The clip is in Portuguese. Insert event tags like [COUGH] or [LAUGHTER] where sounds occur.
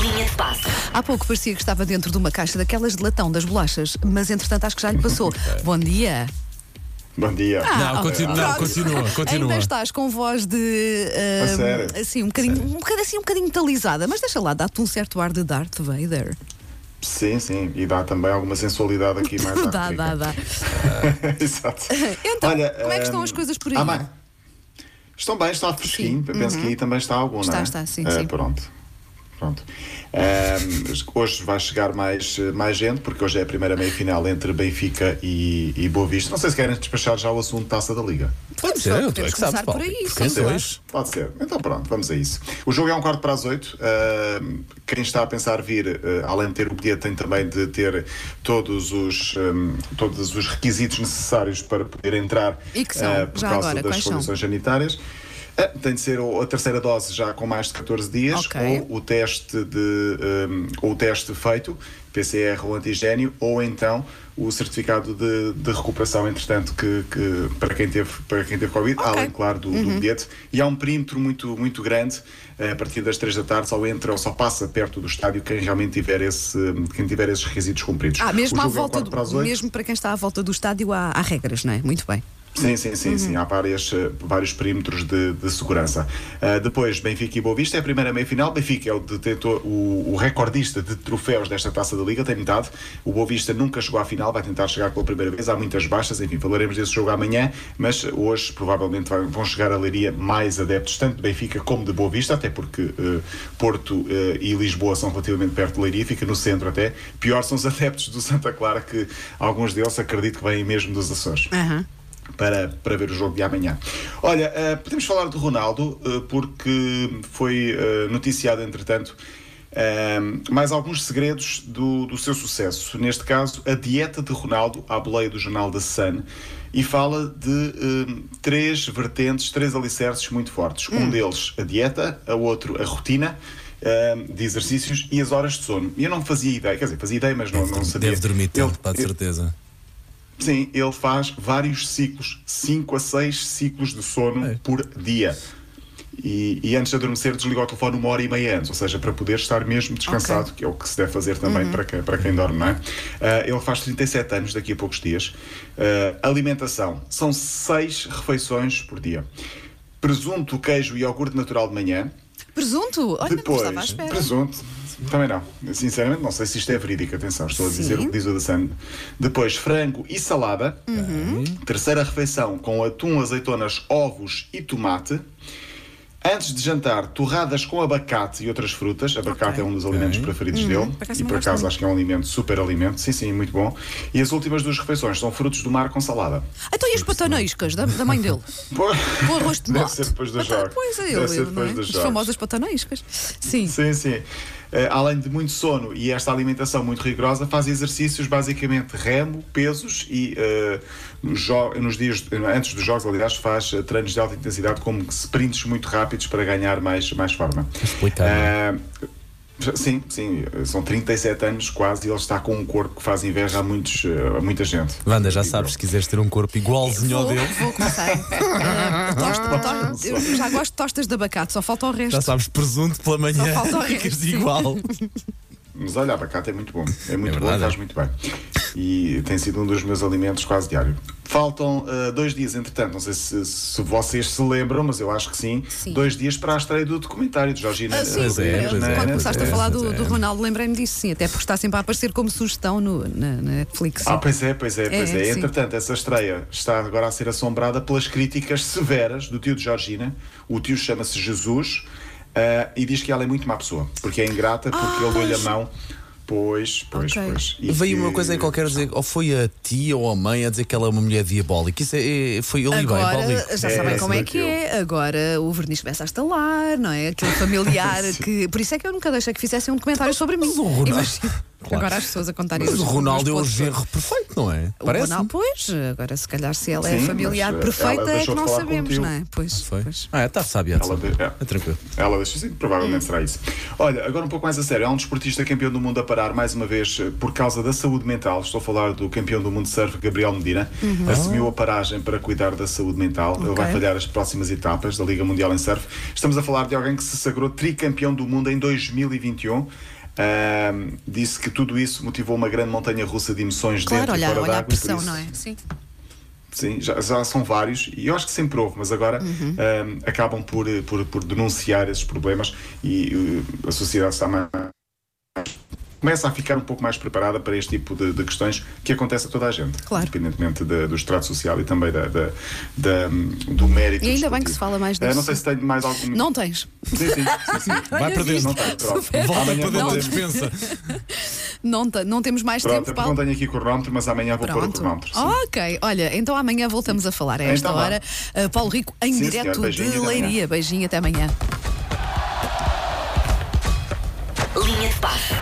Linha de passe. Há pouco parecia que estava dentro de uma caixa daquelas de latão das bolachas, mas entretanto acho que já lhe passou. Bom dia. Bom dia. Ah, Não, continua, não, continua, continua. Ainda estás com voz de. ah, A sério? Assim, um bocadinho, um bocadinho, assim, um bocadinho metalizada, mas deixa lá, dá-te um certo ar de Darth Vader. Sim, sim. E dá também alguma sensualidade aqui mais [LAUGHS] dá, África. dá, dá. [LAUGHS] Exato. Então, Olha, como é que estão hum, as coisas por aí? há mais- Estão bem, está fresquinho. Eu Penso que aí também está algum, Está, não é? está, sim, Eh, sim. Pronto. Pronto. Hum, hoje vai chegar mais, mais gente, porque hoje é a primeira meia-final entre Benfica e, e Boa Vista. Não sei se querem despachar já o assunto taça da Liga. Pode ser, tu é podemos que sabes, por aí, Porque sim. dois. Pode ser. Então pronto, vamos a isso. O jogo é um quarto para as oito. Uh, quem está a pensar vir, uh, além de ter o bilhete, tem também de ter todos os, um, todos os requisitos necessários para poder entrar E que são? uh, por Já causa agora, das são? condições sanitárias. Uh, [LAUGHS] tem de ser a terceira dose já com mais de 14 dias, Ok. ou o teste de um, ou o teste feito, PCR ou antigênio, ou então o certificado de, de recuperação, entretanto, que, que para quem teve para quem teve Covid, Ok. além, claro, do, Uhum. do bilhete. E há um perímetro muito, muito grande, eh, a partir das 3 da tarde, só entra ou só passa perto do estádio quem realmente tiver, esse, quem tiver esses requisitos cumpridos. Ah, mesmo à é volta para do, oito. mesmo para quem está à volta do estádio há, há regras, não é? Muito bem. Sim, sim, sim, sim. Há várias, eh, vários perímetros de, de segurança. Ah, depois, Benfica e Boa Vista é a primeira meia-final. Benfica é o, detentor, o, o recordista de troféus desta taça da Liga, tem metade. O Boa Vista nunca chegou à final, vai tentar chegar pela primeira vez. Há muitas baixas, enfim, falaremos desse jogo amanhã, mas hoje provavelmente vão chegar a Leiria mais adeptos, tanto de Benfica como de Boa Vista, até porque eh, Porto eh, e Lisboa são relativamente perto de Leiria, fica no centro até. Pior são os adeptos do Santa Clara, que alguns deles acredito que vêm mesmo dos Açores Aham. Para, para ver o jogo de amanhã. Olha, eh, podemos falar do Ronaldo, eh, porque foi eh, noticiado, entretanto, mais alguns segredos do, do seu sucesso. Neste caso, a dieta de Ronaldo, à boleia do jornal The Sun, e fala de três vertentes, três alicerces muito fortes. Um deles, a dieta, a outro, a rotina. de exercícios e as horas de sono. E eu não fazia ideia, quer dizer, fazia ideia, mas não, não sabia. Deve dormir tanto, pá, de certeza. Sim, ele faz vários ciclos, 5 a 6 ciclos de sono É. por dia. E, e antes de adormecer, desliga o telefone uma hora e meia antes, ou seja, para poder estar mesmo descansado, que é o que se deve fazer também para, quem, para quem dorme, não é? Ah, ele faz 37 anos daqui a poucos dias. Ah, alimentação: são 6 refeições por dia. Presunto, queijo e iogurte natural de manhã. Presunto? Olha, não Depois, estava à espera. presunto, também não. Sinceramente, não sei se isto é verídico. Atenção, estou a dizer Sim. o que diz o da. Depois, frango e salada. Uhum. Terceira refeição com atum, azeitonas, ovos e tomate. Antes de jantar, torradas com abacate e outras frutas. Abacate Ok. é um dos alimentos preferidos dele. Uhum. Acaso E por acaso acho que é um alimento, super alimento. Sim, sim, muito bom. E as últimas duas refeições são frutos do mar com salada. Então e as pataneiscas da, da mãe dele? [LAUGHS] Com arroz de Deve tomate? ser depois dos Pata- jogos. Pois é, Deve ele, depois é? As famosas pataneiscas. Sim. Sim, sim. Eh, além de muito sono e esta alimentação muito rigorosa, faz exercícios basicamente remo, pesos e nos, jo- nos dias antes dos jogos, aliás, faz eh, treinos de alta intensidade como sprints muito rápidos para ganhar mais, mais forma. Explicar, Eh, Sim, sim, são 37 anos quase e ele está com um corpo que faz inveja a, muitos, eh, a muita gente. Wanda, já sabes, se quiseres ter um corpo igualzinho ao Vou, dele, vou começar. [LAUGHS] Tosta- to- eu já gosto de tostas de abacate, só falta o resto. já sabes, presunto pela manhã, Só falta o [LAUGHS] ficas resto, sim. igual. Mas olha, abacate é muito bom. É muito É bom, faz muito bem. E tem sido um dos meus alimentos quase diário. Faltam ah, dois dias, entretanto, não sei se, se vocês se lembram, mas eu acho que sim. Sim. Dois dias para a estreia do documentário de Georgina. Ah, sim, Pois é, pois é, quando começaste é, a falar pois do, é. do Ronaldo, lembrei-me disso, sim, até porque está sempre a aparecer como sugestão no, na, na Netflix. Ah, pois é, pois é, pois É, é. Entretanto, essa estreia está agora a ser assombrada pelas críticas severas do tio de Georgina. O tio chama-se Jesus ah, e diz que ela é muito má pessoa, porque é ingrata, porque ele deu-lhe a mão. Pois, pois, Ok. pois. E Veio que- uma coisa aí qualquer dizer, ou foi a tia ou a mãe a dizer que ela é uma mulher diabólica. Isso é, é- foi bem, Paulo Agora, Rico. já É, sabem essa como é que eu- é. Agora o verniz começa a estalar, não é? Aquele familiar [LAUGHS] que. Por isso é que eu nunca deixei que fizessem um documentário sobre mim. Mas o Ronaldo- Imagina- Agora as pessoas a contarem Mas isso. o Ronaldo é o genro perfeito, não é? O Parece. Ronaldo, pois, agora se calhar se ela é Sim, familiar mas, eh, perfeita é que não sabemos, contigo. não é? Pois, Foi? pois. Ah, está sábia. Ela de- é. É tranquilo. Ela deixa assim, provavelmente será isso. Olha, agora um pouco mais a sério. Há um desportista campeão do mundo a parar mais uma vez eh, por causa da saúde mental. Estou a falar do campeão do mundo de surf, Gabriel Medina. Assumiu a paragem para cuidar da saúde mental. Ele vai falhar as próximas etapas da Liga Mundial em Surf. Estamos a falar de alguém que se sagrou tricampeão do mundo em 2021. Ahm, disse que tudo isso motivou uma grande montanha russa de emoções Claro, dentro e olha, fora olha a d'água. por pressão, isso- não é? Sim. Sim, já, já são vários e eu acho que sempre houve, mas agora Uhum. ahm, acabam por, por, por denunciar esses problemas e uh, a sociedade está mais. Começa a ficar um pouco mais preparada para este tipo de, de questões que acontece a toda a gente, Claro. independentemente da- do estrato social e também da, da- da- do mérito. E ainda bem que se fala mais Eh, disso. não sei se tenho mais algum. Não tens. Sim, sim, sim, sim. Vai para dentro. Não tenho, pronto. Volta para dentro da dispensa. [LAUGHS] Não, não temos mais Pronto, tempo, é porque Paulo. não tenho aqui cronómetro, mas amanhã vou pôr o Pronto. cronómetro. sim. Ok, olha, então amanhã voltamos a falar a esta Então vá. hora. Uh, Paulo Rico em Sim, direto de. Leiria. Beijinho, até amanhã. Linha de passe.